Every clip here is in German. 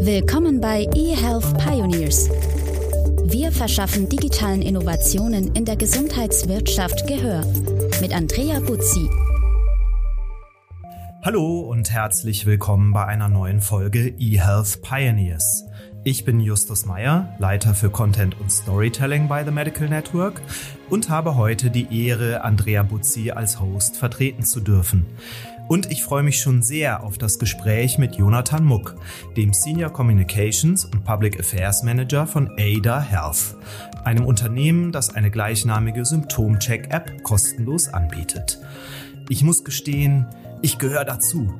Willkommen bei eHealth Pioneers. Wir verschaffen digitalen Innovationen in der Gesundheitswirtschaft Gehör mit Andrea Buzzi. Hallo und herzlich willkommen bei einer neuen Folge eHealth Pioneers. Ich bin Justus Meyer, Leiter für Content und Storytelling bei The Medical Network und habe heute die Ehre, Andrea Buzzi als Host vertreten zu dürfen. Und ich freue mich schon sehr auf das Gespräch mit Jonathan Muck, dem Senior Communications und Public Affairs Manager von Ada Health, einem Unternehmen, das eine gleichnamige Symptom-Check-App kostenlos anbietet. Ich muss gestehen, ich gehöre dazu.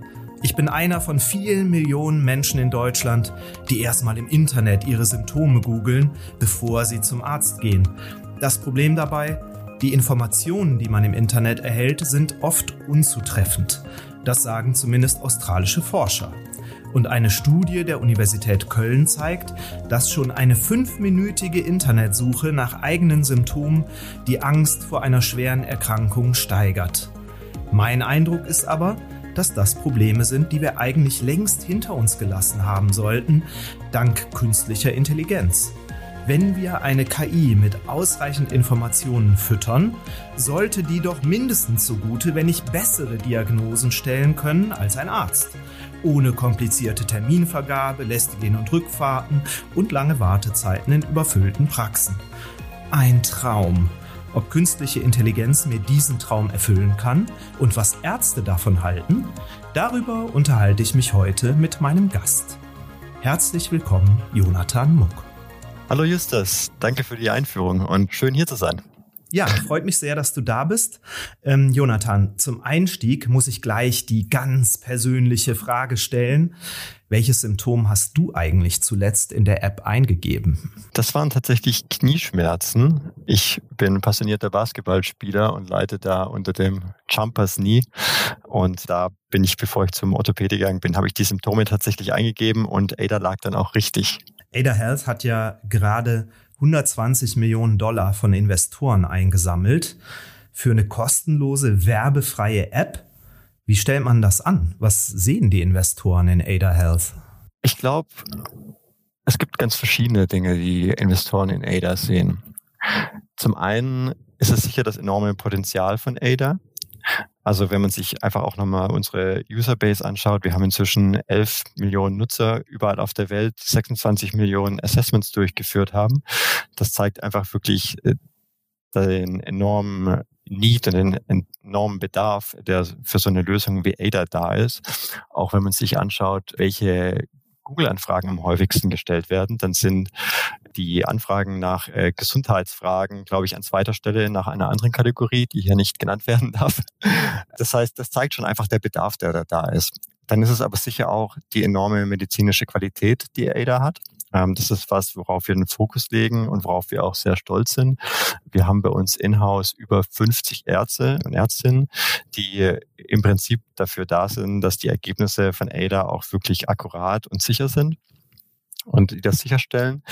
Ich bin einer von vielen Millionen Menschen in Deutschland, die erstmal im Internet ihre Symptome googeln, bevor sie zum Arzt gehen. Das Problem dabei, die Informationen, die man im Internet erhält, sind oft unzutreffend. Das sagen zumindest australische Forscher. Und eine Studie der Universität Köln zeigt, dass schon eine fünfminütige Internetsuche nach eigenen Symptomen die Angst vor einer schweren Erkrankung steigert. Mein Eindruck ist aber, dass das Probleme sind, die wir eigentlich längst hinter uns gelassen haben sollten, dank künstlicher Intelligenz. Wenn wir eine KI mit ausreichend Informationen füttern, sollte die doch mindestens so gute, wenn nicht bessere Diagnosen stellen können als ein Arzt. Ohne komplizierte Terminvergabe, lästige und Rückfahrten und lange Wartezeiten in überfüllten Praxen. Ein Traum. Ob künstliche Intelligenz mir diesen Traum erfüllen kann und was Ärzte davon halten, darüber unterhalte ich mich heute mit meinem Gast. Herzlich willkommen, Jonathan Muck. Hallo Justus, danke für die Einführung und schön hier zu sein. Ja, freut mich sehr, dass du da bist. Ähm, Jonathan, zum Einstieg muss ich gleich die ganz persönliche Frage stellen. Welches Symptom hast du eigentlich zuletzt in der App eingegeben? Das waren tatsächlich Knieschmerzen. Ich bin passionierter Basketballspieler und leite da unter dem Jumpers Knee. Und da bin ich, bevor ich zum Orthopäde gegangen bin, habe ich die Symptome tatsächlich eingegeben und Ada lag dann auch richtig. Ada Health hat ja gerade 120 Millionen Dollar von Investoren eingesammelt für eine kostenlose, werbefreie App. Wie stellt man das an? Was sehen die Investoren in Ada Health? Ich glaube, es gibt ganz verschiedene Dinge, die Investoren in Ada sehen. Zum einen ist es sicher das enorme Potenzial von Ada. Also wenn man sich einfach auch nochmal unsere Userbase anschaut, wir haben inzwischen 11 Millionen Nutzer überall auf der Welt, 26 Millionen Assessments durchgeführt haben. Das zeigt einfach wirklich äh, den enormen Need und den enormen Bedarf, der für so eine Lösung wie ADA da ist. Auch wenn man sich anschaut, welche Google-Anfragen am häufigsten gestellt werden, dann sind die Anfragen nach äh, Gesundheitsfragen, glaube ich, an zweiter Stelle nach einer anderen Kategorie, die hier nicht genannt werden darf. Das heißt, das zeigt schon einfach der Bedarf, der da ist. Dann ist es aber sicher auch die enorme medizinische Qualität, die ADA hat. Ähm, das ist was, worauf wir den Fokus legen und worauf wir auch sehr stolz sind. Wir haben bei uns in-house über 50 Ärzte und Ärztinnen, die im Prinzip dafür da sind, dass die Ergebnisse von ADA auch wirklich akkurat und sicher sind und die das sicherstellen.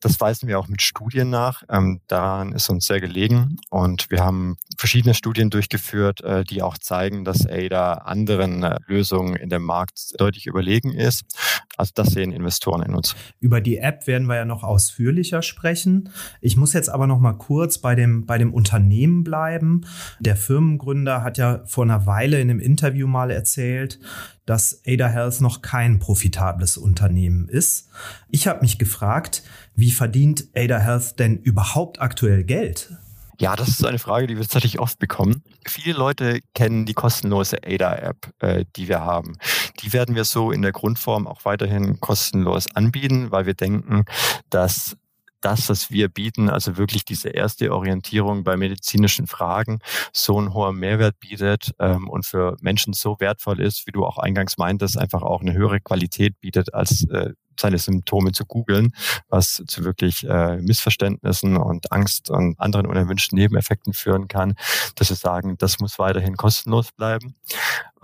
Das weisen wir auch mit Studien nach. Ähm, daran ist uns sehr gelegen. Und wir haben verschiedene Studien durchgeführt, äh, die auch zeigen, dass ADA anderen äh, Lösungen in dem Markt deutlich überlegen ist. Also das sehen Investoren in uns. Über die App werden wir ja noch ausführlicher sprechen. Ich muss jetzt aber noch mal kurz bei dem, bei dem Unternehmen bleiben. Der Firmengründer hat ja vor einer Weile in einem Interview mal erzählt, dass Ada Health noch kein profitables Unternehmen ist. Ich habe mich gefragt, wie verdient Ada Health denn überhaupt aktuell Geld? Ja, das ist eine Frage, die wir tatsächlich oft bekommen. Viele Leute kennen die kostenlose ADA-App, äh, die wir haben. Die werden wir so in der Grundform auch weiterhin kostenlos anbieten, weil wir denken, dass das, was wir bieten, also wirklich diese erste Orientierung bei medizinischen Fragen, so einen hohen Mehrwert bietet ähm, und für Menschen so wertvoll ist, wie du auch eingangs meintest, einfach auch eine höhere Qualität bietet als äh, seine Symptome zu googeln, was zu wirklich äh, Missverständnissen und Angst und anderen unerwünschten Nebeneffekten führen kann, dass wir sagen, das muss weiterhin kostenlos bleiben.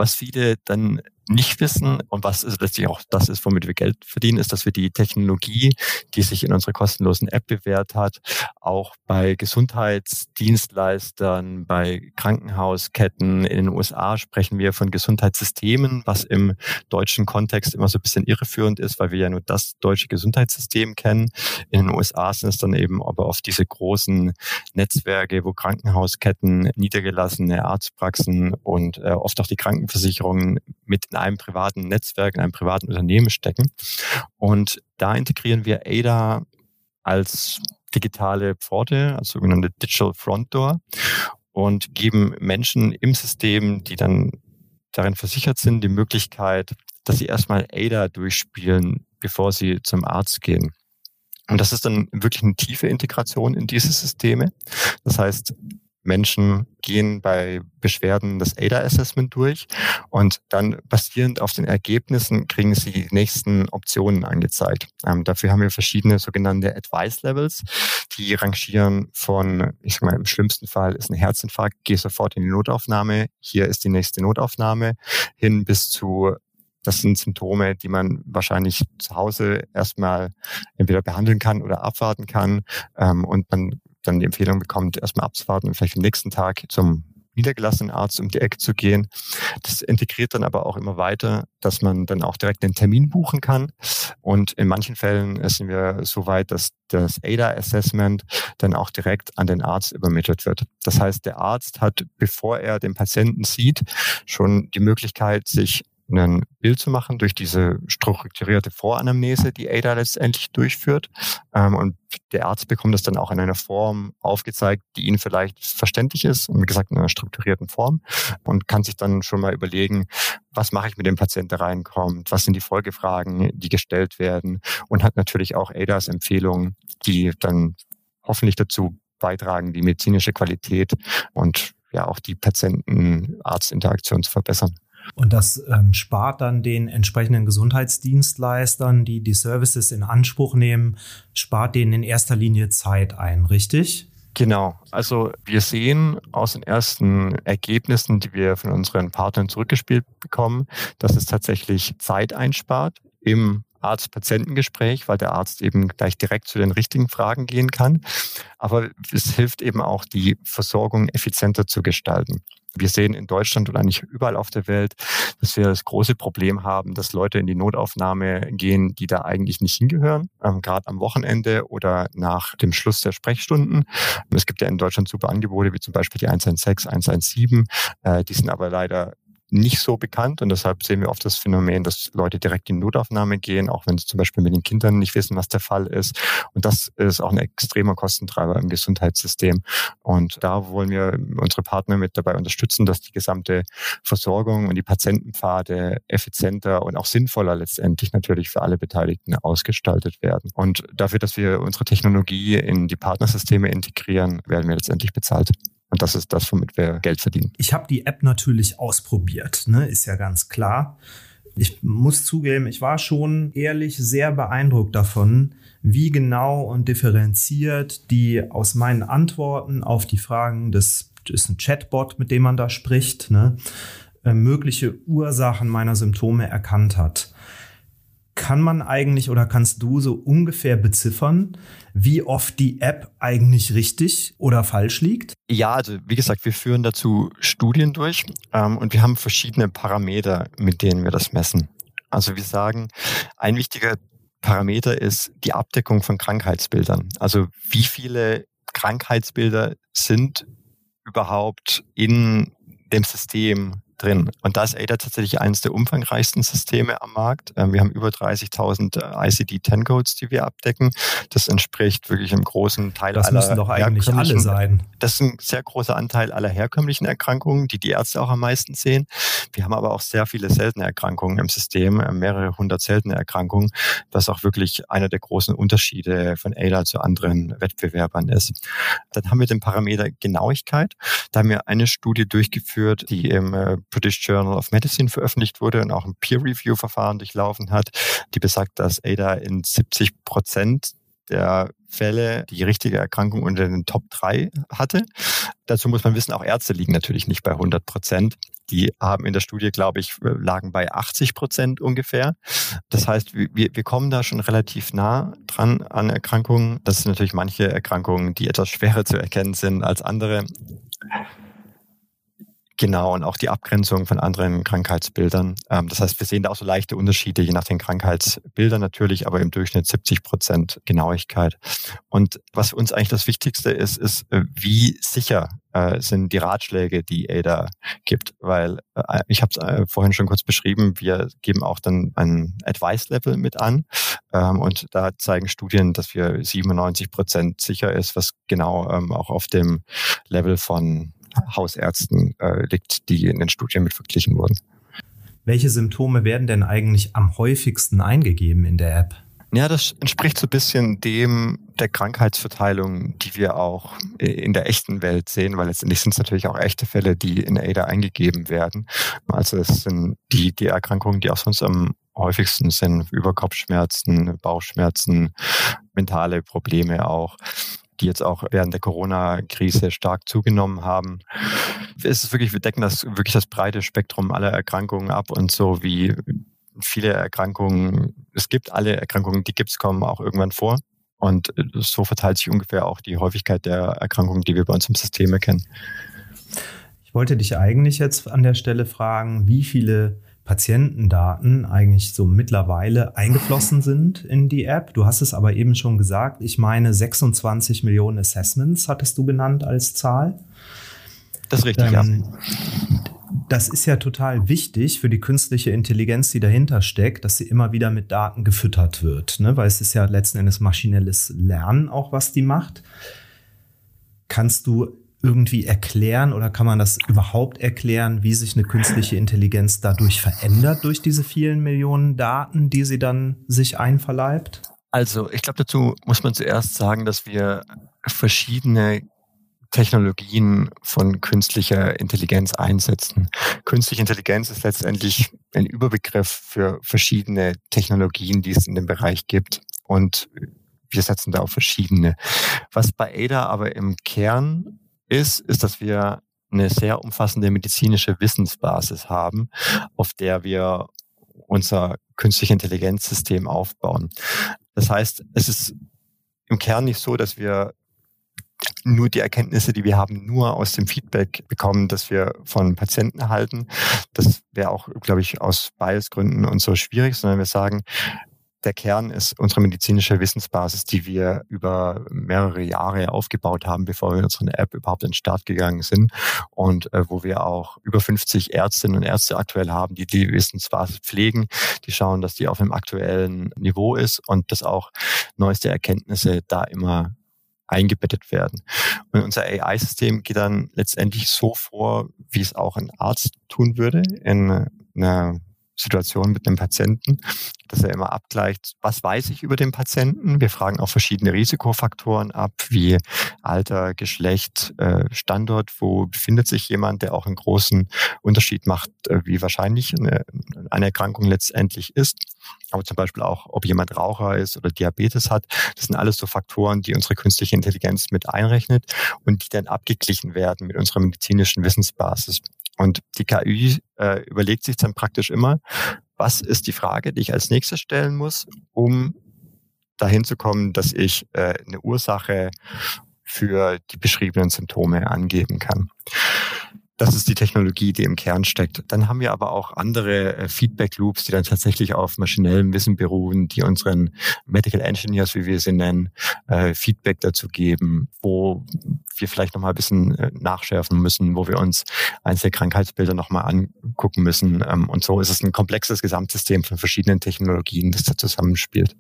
Was viele dann nicht wissen und was ist letztlich auch das ist, womit wir Geld verdienen, ist, dass wir die Technologie, die sich in unserer kostenlosen App bewährt hat, auch bei Gesundheitsdienstleistern, bei Krankenhausketten in den USA sprechen wir von Gesundheitssystemen, was im deutschen Kontext immer so ein bisschen irreführend ist, weil wir ja nur das deutsche Gesundheitssystem kennen. In den USA sind es dann eben aber oft diese großen Netzwerke, wo Krankenhausketten, niedergelassene Arztpraxen und äh, oft auch die Krankenversicherungen mit in einem privaten Netzwerk, in einem privaten Unternehmen stecken. Und da integrieren wir ADA als digitale Pforte, als sogenannte Digital Front Door und geben Menschen im System, die dann darin versichert sind, die Möglichkeit, dass sie erstmal ADA durchspielen, bevor sie zum Arzt gehen. Und das ist dann wirklich eine tiefe Integration in diese Systeme. Das heißt, Menschen gehen bei Beschwerden das ADA-Assessment durch und dann basierend auf den Ergebnissen kriegen sie die nächsten Optionen angezeigt. Ähm, dafür haben wir verschiedene sogenannte Advice-Levels, die rangieren von, ich sag mal, im schlimmsten Fall ist ein Herzinfarkt, geh sofort in die Notaufnahme, hier ist die nächste Notaufnahme, hin bis zu das sind Symptome, die man wahrscheinlich zu Hause erstmal entweder behandeln kann oder abwarten kann. Ähm, und man dann die Empfehlung bekommt, erstmal abzuwarten und vielleicht am nächsten Tag zum niedergelassenen Arzt um die Ecke zu gehen. Das integriert dann aber auch immer weiter, dass man dann auch direkt einen Termin buchen kann. Und in manchen Fällen sind wir so weit, dass das ADA-Assessment dann auch direkt an den Arzt übermittelt wird. Das heißt, der Arzt hat, bevor er den Patienten sieht, schon die Möglichkeit, sich ein Bild zu machen durch diese strukturierte Voranamnese, die ADA letztendlich durchführt. Ähm, und der Arzt bekommt das dann auch in einer Form aufgezeigt, die Ihnen vielleicht verständlich ist, wie gesagt in einer strukturierten Form und kann sich dann schon mal überlegen, was mache ich mit dem Patienten, der reinkommt, was sind die Folgefragen, die gestellt werden und hat natürlich auch ADAs Empfehlungen, die dann hoffentlich dazu beitragen, die medizinische Qualität und ja auch die Patienten-Arzt-Interaktion zu verbessern. Und das ähm, spart dann den entsprechenden Gesundheitsdienstleistern, die die Services in Anspruch nehmen, spart denen in erster Linie Zeit ein, richtig? Genau. Also wir sehen aus den ersten Ergebnissen, die wir von unseren Partnern zurückgespielt bekommen, dass es tatsächlich Zeit einspart im Arzt-Patientengespräch, weil der Arzt eben gleich direkt zu den richtigen Fragen gehen kann. Aber es hilft eben auch, die Versorgung effizienter zu gestalten. Wir sehen in Deutschland und eigentlich überall auf der Welt, dass wir das große Problem haben, dass Leute in die Notaufnahme gehen, die da eigentlich nicht hingehören, ähm, gerade am Wochenende oder nach dem Schluss der Sprechstunden. Es gibt ja in Deutschland super Angebote, wie zum Beispiel die 116, 117. Äh, die sind aber leider nicht so bekannt und deshalb sehen wir oft das Phänomen, dass Leute direkt in Notaufnahme gehen, auch wenn sie zum Beispiel mit den Kindern nicht wissen, was der Fall ist. Und das ist auch ein extremer Kostentreiber im Gesundheitssystem. Und da wollen wir unsere Partner mit dabei unterstützen, dass die gesamte Versorgung und die Patientenpfade effizienter und auch sinnvoller letztendlich natürlich für alle Beteiligten ausgestaltet werden. Und dafür, dass wir unsere Technologie in die Partnersysteme integrieren, werden wir letztendlich bezahlt. Und das ist das, womit wir Geld verdienen. Ich habe die App natürlich ausprobiert, ne? ist ja ganz klar. Ich muss zugeben, ich war schon ehrlich sehr beeindruckt davon, wie genau und differenziert die aus meinen Antworten auf die Fragen des ist ein Chatbot, mit dem man da spricht, ne, äh, mögliche Ursachen meiner Symptome erkannt hat kann man eigentlich oder kannst du so ungefähr beziffern, wie oft die App eigentlich richtig oder falsch liegt? Ja, also wie gesagt, wir führen dazu Studien durch ähm, und wir haben verschiedene Parameter, mit denen wir das messen. Also wir sagen, ein wichtiger Parameter ist die Abdeckung von Krankheitsbildern. Also wie viele Krankheitsbilder sind überhaupt in dem System drin. Und da ist ADA tatsächlich eines der umfangreichsten Systeme am Markt. Ähm, wir haben über 30.000 äh, ICD-10-Codes, die wir abdecken. Das entspricht wirklich einem großen Teil das aller. Das müssen doch eigentlich alle sein. Das ist ein sehr großer Anteil aller herkömmlichen Erkrankungen, die die Ärzte auch am meisten sehen. Wir haben aber auch sehr viele seltene Erkrankungen im System, äh, mehrere hundert seltene Erkrankungen, was auch wirklich einer der großen Unterschiede von ADA zu anderen Wettbewerbern ist. Dann haben wir den Parameter Genauigkeit. Da haben wir eine Studie durchgeführt, die im äh, British Journal of Medicine veröffentlicht wurde und auch ein Peer-Review-Verfahren durchlaufen hat, die besagt, dass ADA in 70 Prozent der Fälle die richtige Erkrankung unter den Top 3 hatte. Dazu muss man wissen, auch Ärzte liegen natürlich nicht bei 100 Prozent. Die haben in der Studie, glaube ich, lagen bei 80 Prozent ungefähr. Das heißt, wir, wir kommen da schon relativ nah dran an Erkrankungen. Das sind natürlich manche Erkrankungen, die etwas schwerer zu erkennen sind als andere. Genau, und auch die Abgrenzung von anderen Krankheitsbildern. Ähm, das heißt, wir sehen da auch so leichte Unterschiede, je nach den Krankheitsbildern natürlich, aber im Durchschnitt 70 Prozent Genauigkeit. Und was für uns eigentlich das Wichtigste ist, ist, äh, wie sicher äh, sind die Ratschläge, die ADA gibt. Weil äh, ich habe es vorhin schon kurz beschrieben, wir geben auch dann ein Advice-Level mit an. Ähm, und da zeigen Studien, dass wir 97 Prozent sicher ist, was genau ähm, auch auf dem Level von Hausärzten äh, liegt, die in den Studien mit verglichen wurden. Welche Symptome werden denn eigentlich am häufigsten eingegeben in der App? Ja, das entspricht so ein bisschen dem der Krankheitsverteilung, die wir auch in der echten Welt sehen, weil letztendlich sind es natürlich auch echte Fälle, die in ADA eingegeben werden. Also es sind die, die Erkrankungen, die auch sonst am häufigsten sind, Überkopfschmerzen, Bauchschmerzen, mentale Probleme auch die jetzt auch während der Corona-Krise stark zugenommen haben. Es wirklich, wir decken das wirklich das breite Spektrum aller Erkrankungen ab und so wie viele Erkrankungen, es gibt alle Erkrankungen, die gibt es, kommen auch irgendwann vor. Und so verteilt sich ungefähr auch die Häufigkeit der Erkrankungen, die wir bei uns im System erkennen. Ich wollte dich eigentlich jetzt an der Stelle fragen, wie viele Patientendaten eigentlich so mittlerweile eingeflossen sind in die App. Du hast es aber eben schon gesagt. Ich meine, 26 Millionen Assessments hattest du genannt als Zahl. Das ist richtig, ähm, ja. Das ist ja total wichtig für die künstliche Intelligenz, die dahinter steckt, dass sie immer wieder mit Daten gefüttert wird, ne? weil es ist ja letzten Endes maschinelles Lernen auch, was die macht. Kannst du irgendwie erklären oder kann man das überhaupt erklären, wie sich eine künstliche Intelligenz dadurch verändert durch diese vielen Millionen Daten, die sie dann sich einverleibt? Also ich glaube, dazu muss man zuerst sagen, dass wir verschiedene Technologien von künstlicher Intelligenz einsetzen. Künstliche Intelligenz ist letztendlich ein Überbegriff für verschiedene Technologien, die es in dem Bereich gibt. Und wir setzen da auf verschiedene. Was bei ADA aber im Kern ist, ist, dass wir eine sehr umfassende medizinische Wissensbasis haben, auf der wir unser künstliche Intelligenzsystem aufbauen. Das heißt, es ist im Kern nicht so, dass wir nur die Erkenntnisse, die wir haben, nur aus dem Feedback bekommen, das wir von Patienten erhalten. Das wäre auch, glaube ich, aus Biasgründen und so schwierig, sondern wir sagen, der Kern ist unsere medizinische Wissensbasis, die wir über mehrere Jahre aufgebaut haben, bevor wir unsere App überhaupt in den Start gegangen sind und äh, wo wir auch über 50 Ärztinnen und Ärzte aktuell haben, die die Wissensbasis pflegen, die schauen, dass die auf einem aktuellen Niveau ist und dass auch neueste Erkenntnisse da immer eingebettet werden. Und unser AI-System geht dann letztendlich so vor, wie es auch ein Arzt tun würde in einer Situation mit einem Patienten, dass er immer abgleicht, was weiß ich über den Patienten. Wir fragen auch verschiedene Risikofaktoren ab, wie Alter, Geschlecht, äh, Standort, wo befindet sich jemand, der auch einen großen Unterschied macht, äh, wie wahrscheinlich eine, eine Erkrankung letztendlich ist. Aber zum Beispiel auch, ob jemand Raucher ist oder Diabetes hat. Das sind alles so Faktoren, die unsere künstliche Intelligenz mit einrechnet und die dann abgeglichen werden mit unserer medizinischen Wissensbasis. Und die KI äh, überlegt sich dann praktisch immer, was ist die Frage, die ich als nächstes stellen muss, um dahin zu kommen, dass ich äh, eine Ursache für die beschriebenen Symptome angeben kann. Das ist die Technologie, die im Kern steckt. Dann haben wir aber auch andere äh, Feedback Loops, die dann tatsächlich auf maschinellem Wissen beruhen, die unseren Medical Engineers, wie wir sie nennen, äh, Feedback dazu geben, wo wir vielleicht nochmal ein bisschen äh, nachschärfen müssen, wo wir uns einzelne Krankheitsbilder nochmal angucken müssen. Ähm, und so ist es ein komplexes Gesamtsystem von verschiedenen Technologien, das da zusammenspielt.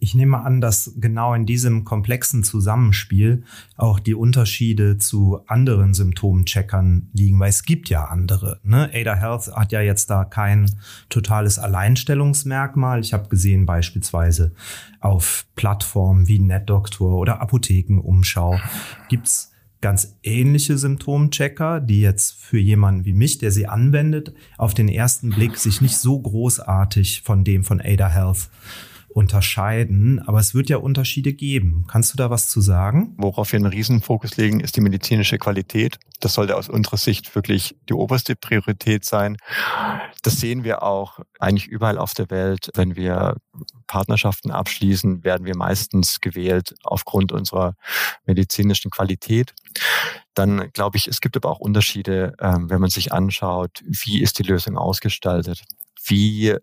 Ich nehme an, dass genau in diesem komplexen Zusammenspiel auch die Unterschiede zu anderen Symptomcheckern liegen, weil es gibt ja andere. Ne? Ada Health hat ja jetzt da kein totales Alleinstellungsmerkmal. Ich habe gesehen beispielsweise auf Plattformen wie NetDoktor oder Apothekenumschau gibt's ganz ähnliche Symptomchecker, die jetzt für jemanden wie mich, der sie anwendet, auf den ersten Blick sich nicht so großartig von dem von Ada Health unterscheiden, aber es wird ja Unterschiede geben. Kannst du da was zu sagen? Worauf wir einen Riesenfokus legen, ist die medizinische Qualität. Das sollte aus unserer Sicht wirklich die oberste Priorität sein. Das sehen wir auch eigentlich überall auf der Welt. Wenn wir Partnerschaften abschließen, werden wir meistens gewählt aufgrund unserer medizinischen Qualität. Dann glaube ich, es gibt aber auch Unterschiede, ähm, wenn man sich anschaut, wie ist die Lösung ausgestaltet? Wie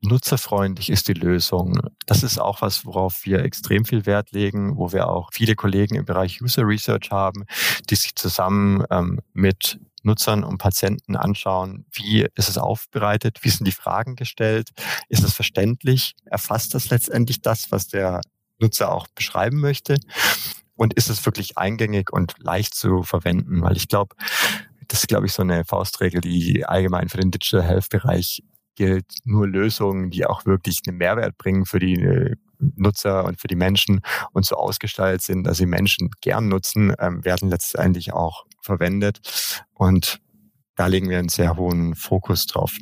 nutzerfreundlich ist die Lösung. Das ist auch was, worauf wir extrem viel Wert legen, wo wir auch viele Kollegen im Bereich User Research haben, die sich zusammen ähm, mit Nutzern und Patienten anschauen, wie ist es aufbereitet, wie sind die Fragen gestellt, ist es verständlich, erfasst das letztendlich das, was der Nutzer auch beschreiben möchte und ist es wirklich eingängig und leicht zu verwenden, weil ich glaube, das ist, glaube ich, so eine Faustregel, die allgemein für den Digital Health Bereich gilt. Nur Lösungen, die auch wirklich einen Mehrwert bringen für die äh, Nutzer und für die Menschen und so ausgestaltet sind, dass sie Menschen gern nutzen, ähm, werden letztendlich auch verwendet. Und da legen wir einen sehr hohen Fokus drauf.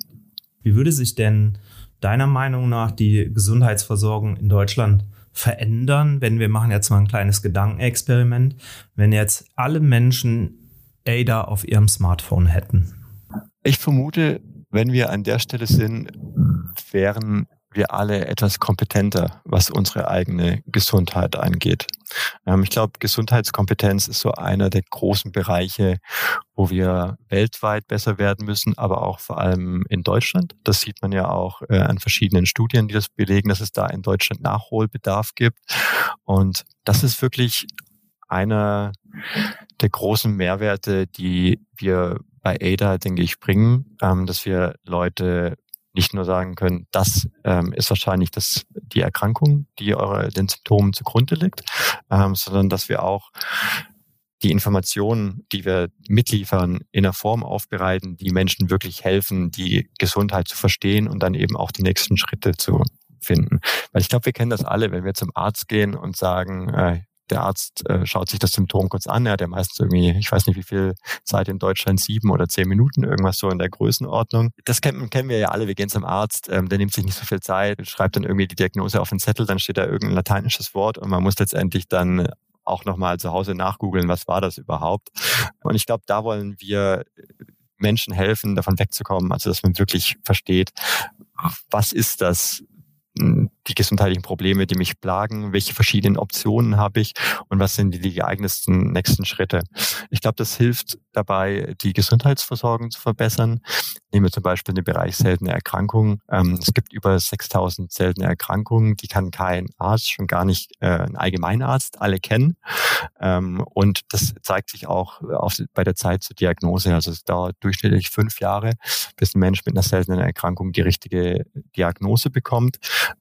Wie würde sich denn deiner Meinung nach die Gesundheitsversorgung in Deutschland verändern, wenn wir machen jetzt mal ein kleines Gedankenexperiment, wenn jetzt alle Menschen ADA auf ihrem Smartphone hätten? Ich vermute, wenn wir an der Stelle sind, wären wir alle etwas kompetenter, was unsere eigene Gesundheit angeht. Ähm, ich glaube, Gesundheitskompetenz ist so einer der großen Bereiche, wo wir weltweit besser werden müssen, aber auch vor allem in Deutschland. Das sieht man ja auch äh, an verschiedenen Studien, die das belegen, dass es da in Deutschland Nachholbedarf gibt. Und das ist wirklich einer der großen Mehrwerte, die wir bei ADA, denke ich, bringen, ähm, dass wir Leute nicht nur sagen können, das ähm, ist wahrscheinlich das, die Erkrankung, die eure, den Symptomen zugrunde liegt, ähm, sondern dass wir auch die Informationen, die wir mitliefern, in einer Form aufbereiten, die Menschen wirklich helfen, die Gesundheit zu verstehen und dann eben auch die nächsten Schritte zu finden. Weil ich glaube, wir kennen das alle, wenn wir zum Arzt gehen und sagen, äh, der Arzt äh, schaut sich das Symptom kurz an. Er hat ja meistens irgendwie, ich weiß nicht wie viel Zeit in Deutschland, sieben oder zehn Minuten, irgendwas so in der Größenordnung. Das kennen, kennen wir ja alle. Wir gehen zum Arzt, ähm, der nimmt sich nicht so viel Zeit, schreibt dann irgendwie die Diagnose auf den Zettel, dann steht da irgendein lateinisches Wort und man muss letztendlich dann auch nochmal zu Hause nachgoogeln, was war das überhaupt. Und ich glaube, da wollen wir Menschen helfen, davon wegzukommen, also dass man wirklich versteht, was ist das, die gesundheitlichen Probleme, die mich plagen, welche verschiedenen Optionen habe ich und was sind die geeignetsten nächsten Schritte. Ich glaube, das hilft dabei, die Gesundheitsversorgung zu verbessern. Nehmen wir zum Beispiel den Bereich seltene Erkrankungen. Ähm, es gibt über 6000 seltene Erkrankungen, die kann kein Arzt, schon gar nicht äh, ein Allgemeinarzt, alle kennen. Ähm, und das zeigt sich auch auf, bei der Zeit zur Diagnose. Also es dauert durchschnittlich fünf Jahre, bis ein Mensch mit einer seltenen Erkrankung die richtige Diagnose bekommt.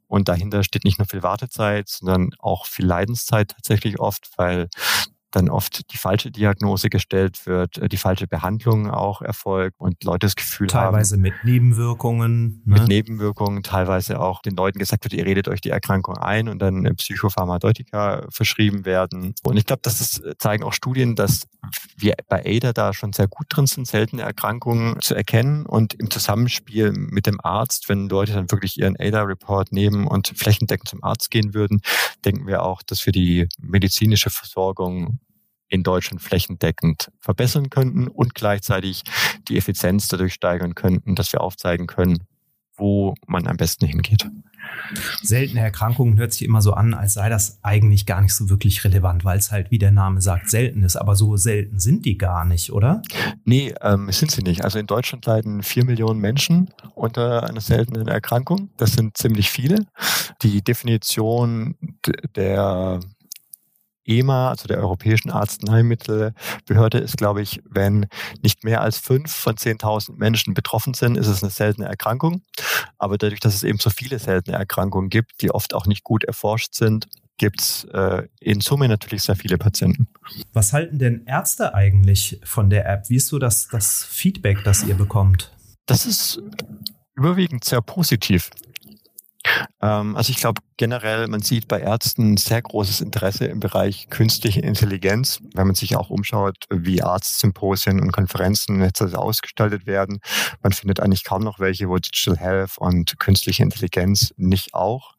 Und dahinter steht nicht nur viel Wartezeit, sondern auch viel Leidenszeit tatsächlich oft, weil dann oft die falsche Diagnose gestellt wird, äh, die falsche Behandlung auch erfolgt und Leute das Gefühl teilweise haben. Teilweise mit Nebenwirkungen. Ne? Mit Nebenwirkungen, teilweise auch den Leuten gesagt wird, ihr redet euch die Erkrankung ein und dann Psychopharmadeutika verschrieben werden. Und ich glaube, das ist, äh, zeigen auch Studien, dass wir bei ADA da schon sehr gut drin sind, seltene Erkrankungen zu erkennen und im Zusammenspiel mit dem Arzt, wenn Leute dann wirklich ihren ADA-Report nehmen und flächendeckend zum Arzt gehen würden, denken wir auch, dass wir die medizinische Versorgung in Deutschland flächendeckend verbessern könnten und gleichzeitig die Effizienz dadurch steigern könnten, dass wir aufzeigen können, wo man am besten hingeht. Seltene Erkrankungen hört sich immer so an, als sei das eigentlich gar nicht so wirklich relevant, weil es halt, wie der Name sagt, selten ist. Aber so selten sind die gar nicht, oder? Nee, ähm, sind sie nicht. Also in Deutschland leiden vier Millionen Menschen unter einer seltenen Erkrankung. Das sind ziemlich viele. Die Definition der EMA, also der Europäischen Arzneimittelbehörde, ist, glaube ich, wenn nicht mehr als fünf von 10.000 Menschen betroffen sind, ist es eine seltene Erkrankung. Aber dadurch, dass es eben so viele seltene Erkrankungen gibt, die oft auch nicht gut erforscht sind, gibt es äh, in Summe natürlich sehr viele Patienten. Was halten denn Ärzte eigentlich von der App? Wie ist so das, das Feedback, das ihr bekommt? Das ist überwiegend sehr positiv. Ähm, also ich glaube generell, man sieht bei Ärzten sehr großes Interesse im Bereich künstliche Intelligenz, wenn man sich auch umschaut, wie Arztsymposien und Konferenzen jetzt ausgestaltet werden. Man findet eigentlich kaum noch welche, wo Digital Health und künstliche Intelligenz nicht auch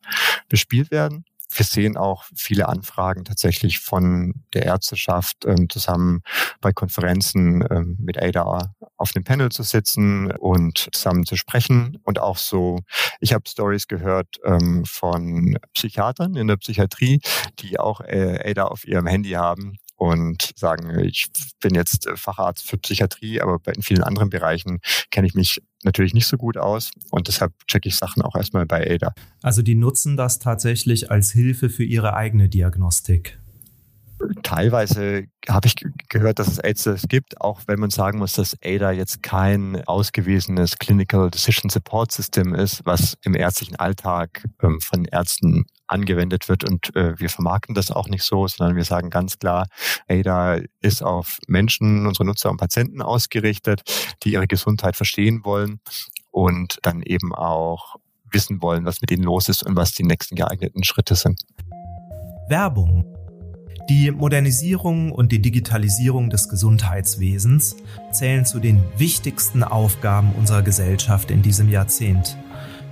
bespielt werden wir sehen auch viele Anfragen tatsächlich von der Ärzteschaft ähm, zusammen bei Konferenzen ähm, mit ADA auf dem Panel zu sitzen und zusammen zu sprechen. Und auch so, ich habe Stories gehört ähm, von Psychiatern in der Psychiatrie, die auch äh, ADA auf ihrem Handy haben und sagen, ich bin jetzt Facharzt für Psychiatrie, aber in vielen anderen Bereichen kenne ich mich natürlich nicht so gut aus und deshalb checke ich Sachen auch erstmal bei ADA. Also die nutzen das tatsächlich als Hilfe für ihre eigene Diagnostik. Teilweise habe ich gehört, dass es AIDS gibt, auch wenn man sagen muss, dass ADA jetzt kein ausgewiesenes Clinical Decision Support System ist, was im ärztlichen Alltag ähm, von Ärzten angewendet wird. Und äh, wir vermarkten das auch nicht so, sondern wir sagen ganz klar, ADA ist auf Menschen, unsere Nutzer und Patienten ausgerichtet, die ihre Gesundheit verstehen wollen und dann eben auch wissen wollen, was mit ihnen los ist und was die nächsten geeigneten Schritte sind. Werbung die Modernisierung und die Digitalisierung des Gesundheitswesens zählen zu den wichtigsten Aufgaben unserer Gesellschaft in diesem Jahrzehnt.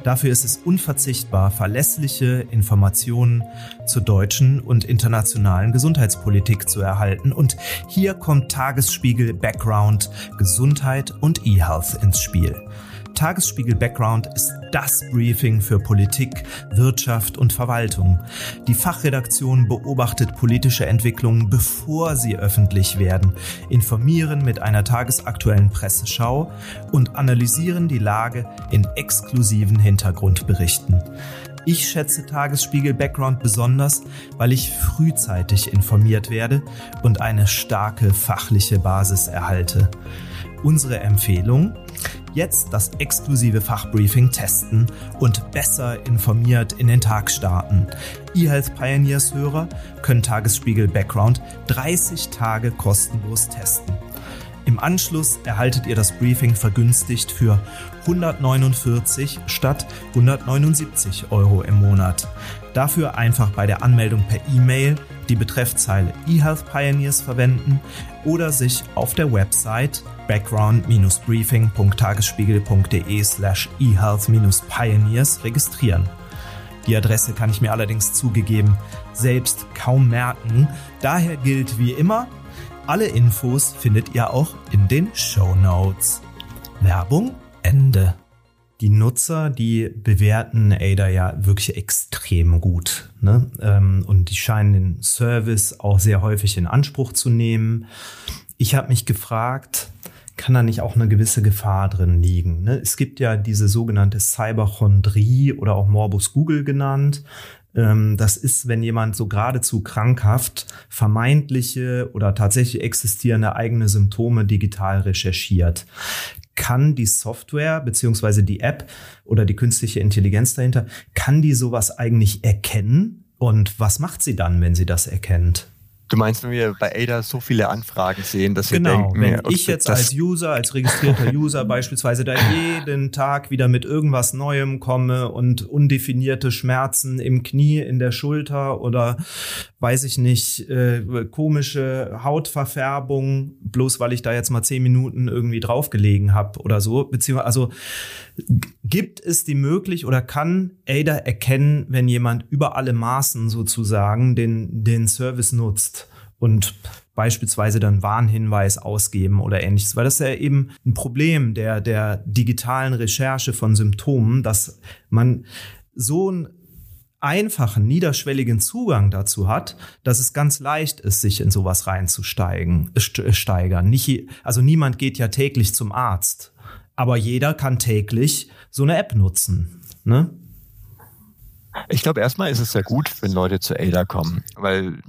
Dafür ist es unverzichtbar, verlässliche Informationen zur deutschen und internationalen Gesundheitspolitik zu erhalten. Und hier kommt Tagesspiegel Background Gesundheit und eHealth ins Spiel. Tagesspiegel Background ist das Briefing für Politik, Wirtschaft und Verwaltung. Die Fachredaktion beobachtet politische Entwicklungen, bevor sie öffentlich werden, informieren mit einer tagesaktuellen Presseschau und analysieren die Lage in exklusiven Hintergrundberichten. Ich schätze Tagesspiegel Background besonders, weil ich frühzeitig informiert werde und eine starke fachliche Basis erhalte. Unsere Empfehlung? Jetzt das exklusive Fachbriefing testen und besser informiert in den Tag starten. eHealth Pioneers Hörer können Tagesspiegel Background 30 Tage kostenlos testen. Im Anschluss erhaltet ihr das Briefing vergünstigt für 149 statt 179 Euro im Monat. Dafür einfach bei der Anmeldung per E-Mail die Betreffzeile eHealth Pioneers verwenden oder sich auf der Website background-briefing.tagesspiegel.de slash ehealth-pioneers registrieren. Die Adresse kann ich mir allerdings zugegeben selbst kaum merken. Daher gilt wie immer, alle Infos findet ihr auch in den Show Notes. Werbung Ende. Die Nutzer, die bewerten Ada ja wirklich extrem gut. Ne? Ähm, und die scheinen den Service auch sehr häufig in Anspruch zu nehmen. Ich habe mich gefragt, kann da nicht auch eine gewisse Gefahr drin liegen? Ne? Es gibt ja diese sogenannte Cyberchondrie oder auch Morbus Google genannt. Ähm, das ist, wenn jemand so geradezu krankhaft vermeintliche oder tatsächlich existierende eigene Symptome digital recherchiert. Kann die Software beziehungsweise die App oder die künstliche Intelligenz dahinter, kann die sowas eigentlich erkennen? Und was macht sie dann, wenn sie das erkennt? Du meinst, wenn wir bei Ada so viele Anfragen sehen, dass wir genau, denken, wenn ich jetzt als User, als registrierter User beispielsweise da jeden Tag wieder mit irgendwas Neuem komme und undefinierte Schmerzen im Knie, in der Schulter oder weiß ich nicht, äh, komische Hautverfärbung, bloß weil ich da jetzt mal zehn Minuten irgendwie draufgelegen habe oder so, beziehungsweise also gibt es die möglich oder kann Ada erkennen, wenn jemand über alle Maßen sozusagen den, den Service nutzt und beispielsweise dann Warnhinweis ausgeben oder ähnliches, weil das ist ja eben ein Problem der, der digitalen Recherche von Symptomen, dass man so einen einfachen, niederschwelligen Zugang dazu hat, dass es ganz leicht ist, sich in sowas reinzusteigen, steigern. Nicht, also niemand geht ja täglich zum Arzt aber jeder kann täglich so eine App nutzen. Ne? Ich glaube, erstmal ist es sehr gut, wenn Leute zu Ada kommen, weil,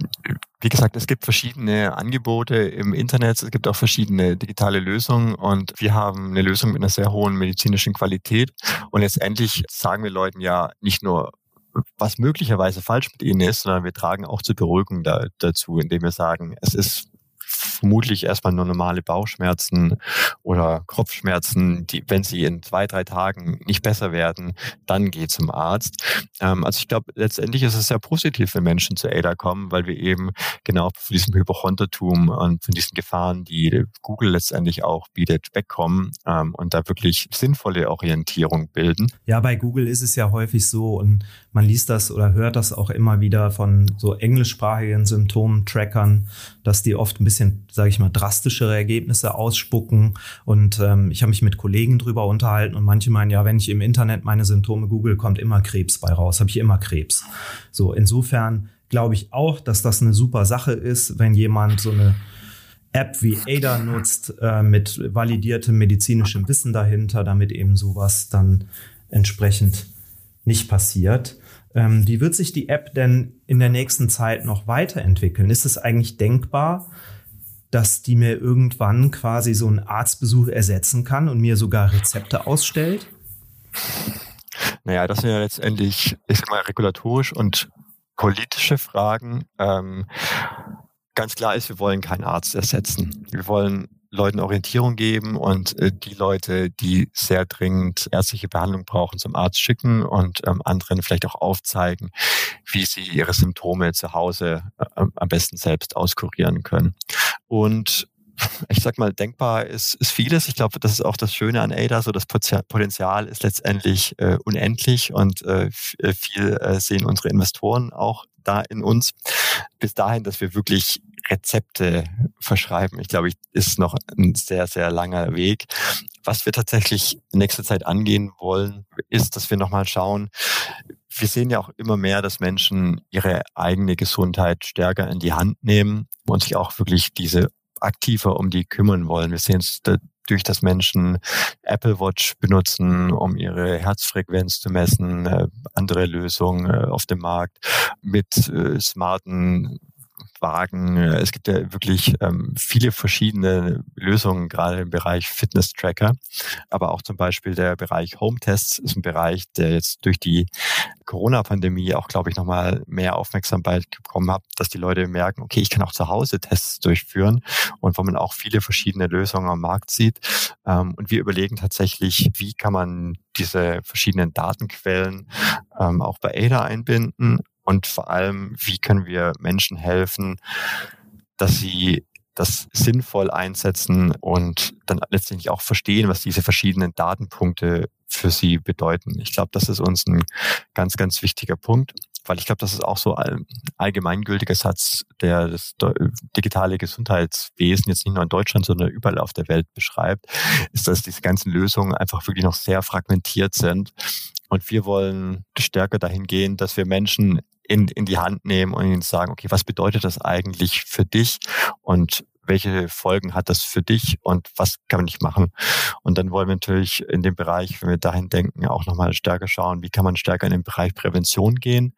wie gesagt, es gibt verschiedene Angebote im Internet, es gibt auch verschiedene digitale Lösungen und wir haben eine Lösung mit einer sehr hohen medizinischen Qualität und letztendlich sagen wir Leuten ja nicht nur, was möglicherweise falsch mit ihnen ist, sondern wir tragen auch zur Beruhigung da, dazu, indem wir sagen, es ist vermutlich erstmal nur normale Bauchschmerzen oder Kopfschmerzen, die, wenn sie in zwei, drei Tagen nicht besser werden, dann geht zum Arzt. Ähm, also ich glaube, letztendlich ist es sehr positiv, wenn Menschen zu ADA kommen, weil wir eben genau von diesem Hypochontertum und von diesen Gefahren, die Google letztendlich auch bietet, wegkommen ähm, und da wirklich sinnvolle Orientierung bilden. Ja, bei Google ist es ja häufig so und man liest das oder hört das auch immer wieder von so englischsprachigen Symptomtrackern, dass die oft ein bisschen, sage ich mal, drastischere Ergebnisse ausspucken. Und ähm, ich habe mich mit Kollegen drüber unterhalten und manche meinen, ja, wenn ich im Internet meine Symptome google, kommt immer Krebs bei raus, habe ich immer Krebs. So, insofern glaube ich auch, dass das eine super Sache ist, wenn jemand so eine App wie ADA nutzt, äh, mit validiertem medizinischem Wissen dahinter, damit eben sowas dann entsprechend nicht passiert. Ähm, wie wird sich die App denn in der nächsten Zeit noch weiterentwickeln? Ist es eigentlich denkbar, dass die mir irgendwann quasi so einen Arztbesuch ersetzen kann und mir sogar Rezepte ausstellt? Naja, das sind ja letztendlich, ich sag mal, regulatorisch und politische Fragen. Ähm, ganz klar ist, wir wollen keinen Arzt ersetzen. Wir wollen Leuten Orientierung geben und äh, die Leute, die sehr dringend ärztliche Behandlung brauchen, zum Arzt schicken und ähm, anderen vielleicht auch aufzeigen, wie sie ihre Symptome zu Hause äh, am besten selbst auskurieren können. Und ich sag mal, denkbar ist, ist vieles. Ich glaube, das ist auch das Schöne an ADA. So das Potenzial ist letztendlich äh, unendlich und äh, äh viel äh, sehen unsere Investoren auch da in uns. Bis dahin, dass wir wirklich Rezepte verschreiben. Ich glaube, ich ist noch ein sehr, sehr langer Weg. Was wir tatsächlich in nächster Zeit angehen wollen, ist, dass wir nochmal schauen, wir sehen ja auch immer mehr, dass Menschen ihre eigene Gesundheit stärker in die Hand nehmen und sich auch wirklich diese aktiver um die kümmern wollen. Wir sehen es durch dass Menschen Apple Watch benutzen, um ihre Herzfrequenz zu messen, äh, andere Lösungen äh, auf dem Markt mit äh, smarten Wagen. Es gibt ja wirklich ähm, viele verschiedene Lösungen, gerade im Bereich Fitness-Tracker. Aber auch zum Beispiel der Bereich Home-Tests ist ein Bereich, der jetzt durch die Corona-Pandemie auch, glaube ich, nochmal mehr Aufmerksamkeit bekommen hat, dass die Leute merken, okay, ich kann auch zu Hause Tests durchführen und wo man auch viele verschiedene Lösungen am Markt sieht. Ähm, und wir überlegen tatsächlich, wie kann man diese verschiedenen Datenquellen ähm, auch bei ADA einbinden und vor allem, wie können wir Menschen helfen, dass sie das sinnvoll einsetzen und dann letztendlich auch verstehen, was diese verschiedenen Datenpunkte für sie bedeuten. Ich glaube, das ist uns ein ganz, ganz wichtiger Punkt, weil ich glaube, das ist auch so ein allgemeingültiger Satz, der das digitale Gesundheitswesen jetzt nicht nur in Deutschland, sondern überall auf der Welt beschreibt, ist, dass diese ganzen Lösungen einfach wirklich noch sehr fragmentiert sind. Und wir wollen stärker dahin gehen, dass wir Menschen in, in die Hand nehmen und ihnen sagen, okay, was bedeutet das eigentlich für dich und welche Folgen hat das für dich und was kann ich machen? Und dann wollen wir natürlich in dem Bereich, wenn wir dahin denken, auch nochmal stärker schauen, wie kann man stärker in den Bereich Prävention gehen?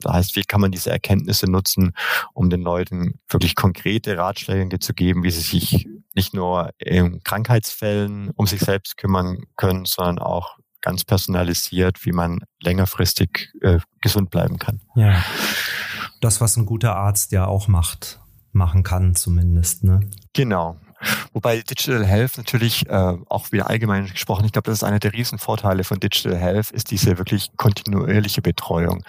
Das heißt, wie kann man diese Erkenntnisse nutzen, um den Leuten wirklich konkrete Ratschläge zu geben, wie sie sich nicht nur in Krankheitsfällen um sich selbst kümmern können, sondern auch ganz personalisiert, wie man längerfristig äh, gesund bleiben kann. Ja. Das, was ein guter Arzt ja auch macht, machen kann zumindest, ne? Genau. Wobei Digital Health natürlich äh, auch wieder allgemein gesprochen, ich glaube, das ist einer der Riesenvorteile von Digital Health, ist diese wirklich kontinuierliche Betreuung.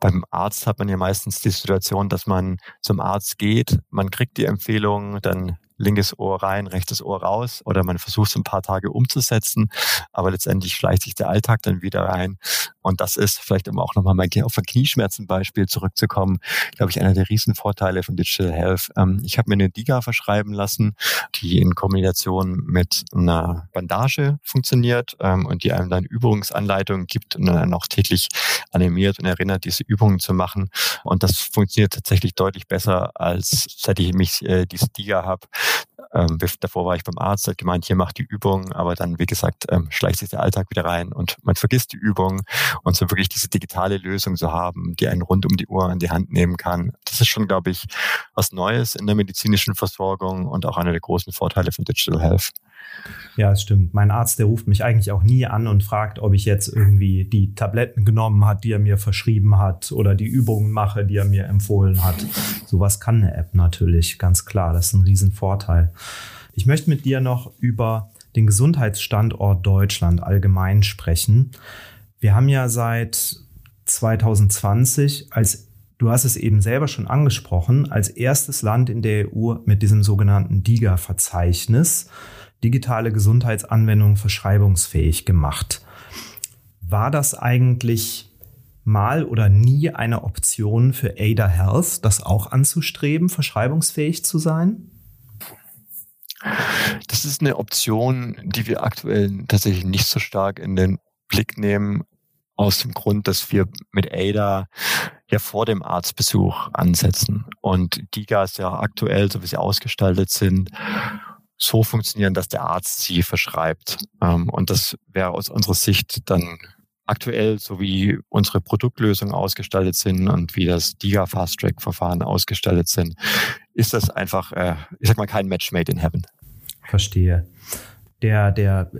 Beim Arzt hat man ja meistens die Situation, dass man zum Arzt geht, man kriegt die Empfehlung, dann linkes Ohr rein, rechtes Ohr raus oder man versucht es ein paar Tage umzusetzen, aber letztendlich schleicht sich der Alltag dann wieder rein und das ist vielleicht um auch nochmal mein, auf ein Knieschmerzenbeispiel zurückzukommen, glaube ich, einer der Riesenvorteile von Digital Health. Ähm, ich habe mir eine Diga verschreiben lassen, die in Kombination mit einer Bandage funktioniert ähm, und die einem dann Übungsanleitungen gibt und dann auch täglich animiert und erinnert, diese Übungen zu machen. Und das funktioniert tatsächlich deutlich besser, als seit ich mich äh, diese Diga habe. Ähm, davor war ich beim Arzt, hat gemeint, hier macht die Übung, aber dann, wie gesagt, ähm, schleicht sich der Alltag wieder rein und man vergisst die Übung und so wirklich diese digitale Lösung zu haben, die einen rund um die Uhr in die Hand nehmen kann. Das ist schon, glaube ich, was Neues in der medizinischen Versorgung und auch einer der großen Vorteile von Digital Health. Ja, es stimmt. Mein Arzt, der ruft mich eigentlich auch nie an und fragt, ob ich jetzt irgendwie die Tabletten genommen hat, die er mir verschrieben hat oder die Übungen mache, die er mir empfohlen hat. Sowas kann eine App natürlich, ganz klar. Das ist ein Riesenvorteil. Ich möchte mit dir noch über den Gesundheitsstandort Deutschland allgemein sprechen. Wir haben ja seit 2020 als Du hast es eben selber schon angesprochen, als erstes Land in der EU mit diesem sogenannten DIGA-Verzeichnis digitale Gesundheitsanwendungen verschreibungsfähig gemacht. War das eigentlich mal oder nie eine Option für Ada Health, das auch anzustreben, verschreibungsfähig zu sein? Das ist eine Option, die wir aktuell tatsächlich nicht so stark in den Blick nehmen, aus dem Grund, dass wir mit ADA ja vor dem Arztbesuch ansetzen und DIGAs ja aktuell, so wie sie ausgestaltet sind, so funktionieren, dass der Arzt sie verschreibt. Ähm, und das wäre aus unserer Sicht dann aktuell, so wie unsere Produktlösungen ausgestaltet sind und wie das DIGA Fast Track Verfahren ausgestaltet sind, ist das einfach, äh, ich sag mal, kein Match made in heaven. Verstehe. Der, der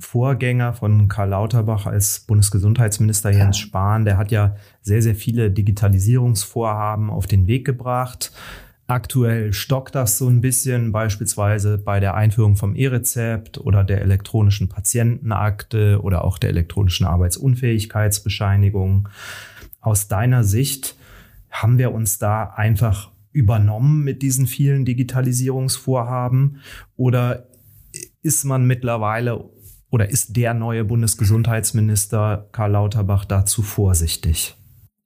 Vorgänger von Karl Lauterbach als Bundesgesundheitsminister Jens Spahn, der hat ja sehr, sehr viele Digitalisierungsvorhaben auf den Weg gebracht. Aktuell stockt das so ein bisschen, beispielsweise bei der Einführung vom E-Rezept oder der elektronischen Patientenakte oder auch der elektronischen Arbeitsunfähigkeitsbescheinigung. Aus deiner Sicht haben wir uns da einfach übernommen mit diesen vielen Digitalisierungsvorhaben oder ist man mittlerweile oder ist der neue Bundesgesundheitsminister Karl Lauterbach dazu vorsichtig?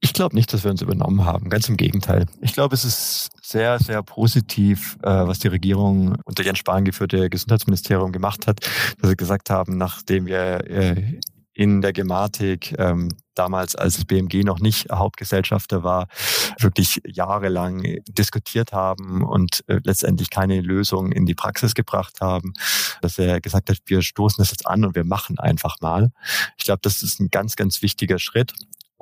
Ich glaube nicht, dass wir uns übernommen haben. Ganz im Gegenteil. Ich glaube, es ist sehr, sehr positiv, äh, was die Regierung unter Jens Spahn geführte Gesundheitsministerium gemacht hat, dass sie gesagt haben, nachdem wir äh, in der Gematik, ähm, damals als das BMG noch nicht Hauptgesellschafter war, wirklich jahrelang diskutiert haben und äh, letztendlich keine Lösung in die Praxis gebracht haben, dass er gesagt hat, wir stoßen das jetzt an und wir machen einfach mal. Ich glaube, das ist ein ganz, ganz wichtiger Schritt.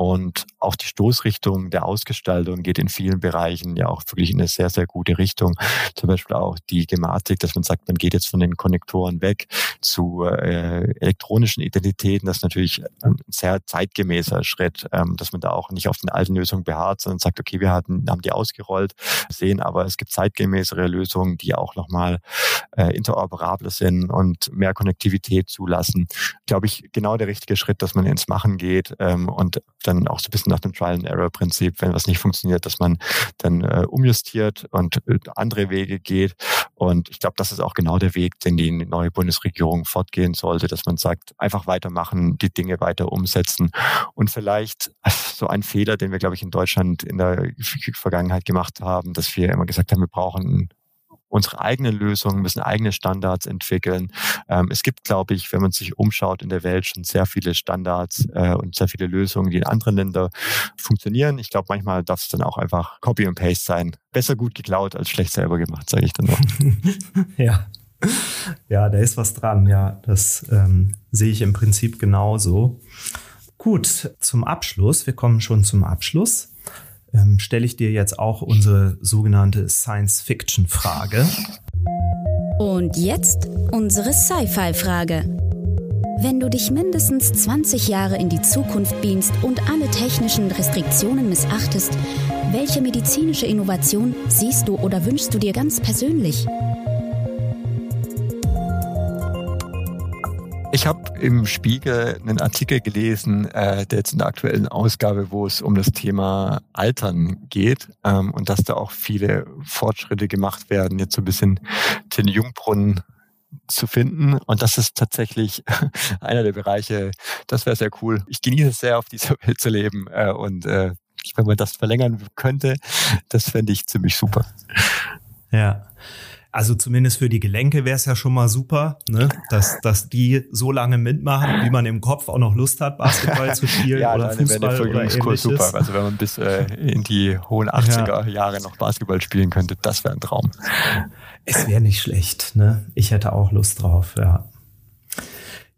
Und auch die Stoßrichtung der Ausgestaltung geht in vielen Bereichen ja auch wirklich in eine sehr, sehr gute Richtung. Zum Beispiel auch die Gematik, dass man sagt, man geht jetzt von den Konnektoren weg zu äh, elektronischen Identitäten. Das ist natürlich ein sehr zeitgemäßer Schritt, ähm, dass man da auch nicht auf den alten Lösungen beharrt, sondern sagt, okay, wir hatten, haben die ausgerollt, sehen aber, es gibt zeitgemäßere Lösungen, die auch nochmal äh, interoperabler sind und mehr Konnektivität zulassen. Glaube ich, genau der richtige Schritt, dass man ins Machen geht ähm, und dann auch so ein bisschen nach dem Trial-and-Error-Prinzip, wenn was nicht funktioniert, dass man dann äh, umjustiert und äh, andere Wege geht. Und ich glaube, das ist auch genau der Weg, den die neue Bundesregierung fortgehen sollte, dass man sagt, einfach weitermachen, die Dinge weiter umsetzen. Und vielleicht so ein Fehler, den wir, glaube ich, in Deutschland in der Vergangenheit gemacht haben, dass wir immer gesagt haben, wir brauchen unsere eigenen Lösungen, müssen eigene Standards entwickeln. Ähm, es gibt, glaube ich, wenn man sich umschaut in der Welt, schon sehr viele Standards äh, und sehr viele Lösungen, die in anderen Ländern funktionieren. Ich glaube, manchmal darf es dann auch einfach Copy und Paste sein. Besser gut geklaut als schlecht selber gemacht, sage ich dann noch. ja. Ja, da ist was dran. Ja, das ähm, sehe ich im Prinzip genauso. Gut, zum Abschluss. Wir kommen schon zum Abschluss ähm, stelle ich dir jetzt auch unsere sogenannte Science-Fiction-Frage. Und jetzt unsere Sci-Fi-Frage. Wenn du dich mindestens 20 Jahre in die Zukunft beamst und alle technischen Restriktionen missachtest, welche medizinische Innovation siehst du oder wünschst du dir ganz persönlich? Ich habe im Spiegel einen Artikel gelesen, äh, der jetzt in der aktuellen Ausgabe, wo es um das Thema Altern geht ähm, und dass da auch viele Fortschritte gemacht werden, jetzt so ein bisschen den Jungbrunnen zu finden. Und das ist tatsächlich einer der Bereiche, das wäre sehr cool. Ich genieße es sehr, auf dieser Welt zu leben äh, und äh, wenn man das verlängern könnte, das fände ich ziemlich super. Ja. Also zumindest für die Gelenke wäre es ja schon mal super, ne? dass, dass die so lange mitmachen, wie man im Kopf auch noch Lust hat, Basketball zu spielen ja, oder Fußball oder ähnliches. super. Also wenn man bis äh, in die hohen 80er Jahre noch Basketball spielen könnte, das wäre ein Traum. Es wäre nicht schlecht. Ne? Ich hätte auch Lust drauf, ja.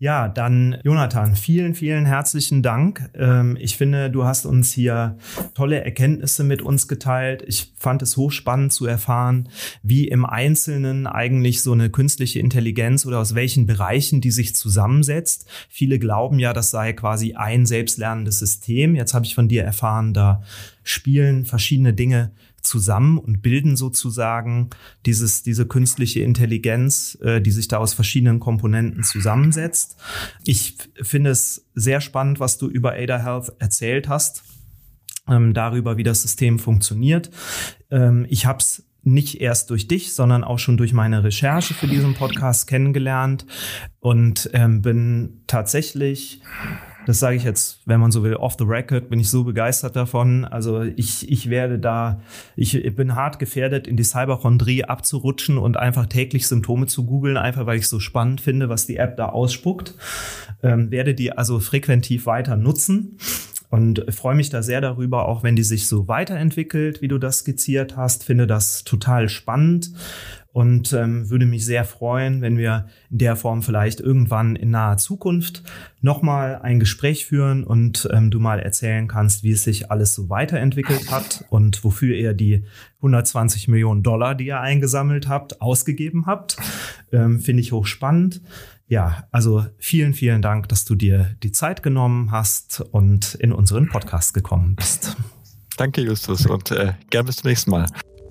Ja, dann Jonathan, vielen, vielen herzlichen Dank. Ähm, ich finde, du hast uns hier tolle Erkenntnisse mit uns geteilt. Ich fand es hochspannend zu erfahren, wie im Einzelnen eigentlich so eine künstliche Intelligenz oder aus welchen Bereichen die sich zusammensetzt. Viele glauben ja, das sei quasi ein selbstlernendes System. Jetzt habe ich von dir erfahren, da spielen verschiedene Dinge zusammen und bilden sozusagen dieses, diese künstliche Intelligenz, äh, die sich da aus verschiedenen Komponenten zusammensetzt. Ich finde es sehr spannend, was du über Ada Health erzählt hast, ähm, darüber, wie das System funktioniert. Ähm, ich habe es nicht erst durch dich, sondern auch schon durch meine Recherche für diesen Podcast kennengelernt und ähm, bin tatsächlich das sage ich jetzt, wenn man so will, off the record, bin ich so begeistert davon. Also ich, ich werde da, ich bin hart gefährdet, in die Cyberchondrie abzurutschen und einfach täglich Symptome zu googeln, einfach weil ich so spannend finde, was die App da ausspuckt. Ähm, werde die also frequentiv weiter nutzen und freue mich da sehr darüber, auch wenn die sich so weiterentwickelt, wie du das skizziert hast. Finde das total spannend und ähm, würde mich sehr freuen, wenn wir in der Form vielleicht irgendwann in naher Zukunft nochmal ein Gespräch führen und ähm, du mal erzählen kannst, wie es sich alles so weiterentwickelt hat und wofür ihr die 120 Millionen Dollar, die ihr eingesammelt habt, ausgegeben habt. Ähm, Finde ich hochspannend. Ja, also vielen, vielen Dank, dass du dir die Zeit genommen hast und in unseren Podcast gekommen bist. Danke, Justus, und äh, gern bis zum nächsten Mal.